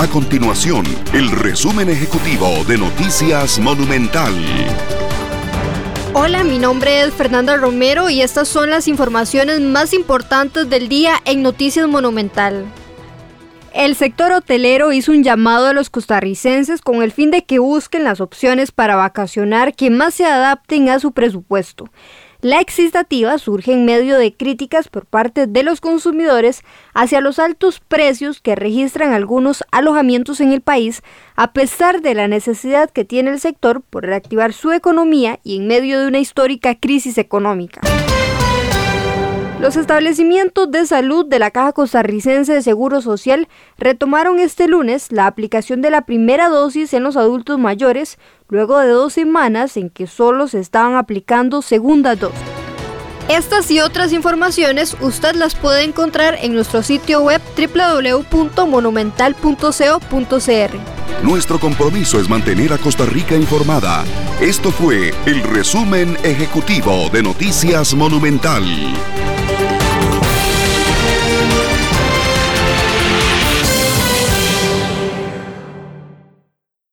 A continuación, el resumen ejecutivo de Noticias Monumental. Hola, mi nombre es Fernanda Romero y estas son las informaciones más importantes del día en Noticias Monumental. El sector hotelero hizo un llamado a los costarricenses con el fin de que busquen las opciones para vacacionar que más se adapten a su presupuesto. La existativa surge en medio de críticas por parte de los consumidores hacia los altos precios que registran algunos alojamientos en el país, a pesar de la necesidad que tiene el sector por reactivar su economía y en medio de una histórica crisis económica. Los establecimientos de salud de la Caja Costarricense de Seguro Social retomaron este lunes la aplicación de la primera dosis en los adultos mayores, luego de dos semanas en que solo se estaban aplicando segundas dosis. Estas y otras informaciones usted las puede encontrar en nuestro sitio web www.monumental.co.cr. Nuestro compromiso es mantener a Costa Rica informada. Esto fue el resumen ejecutivo de Noticias Monumental.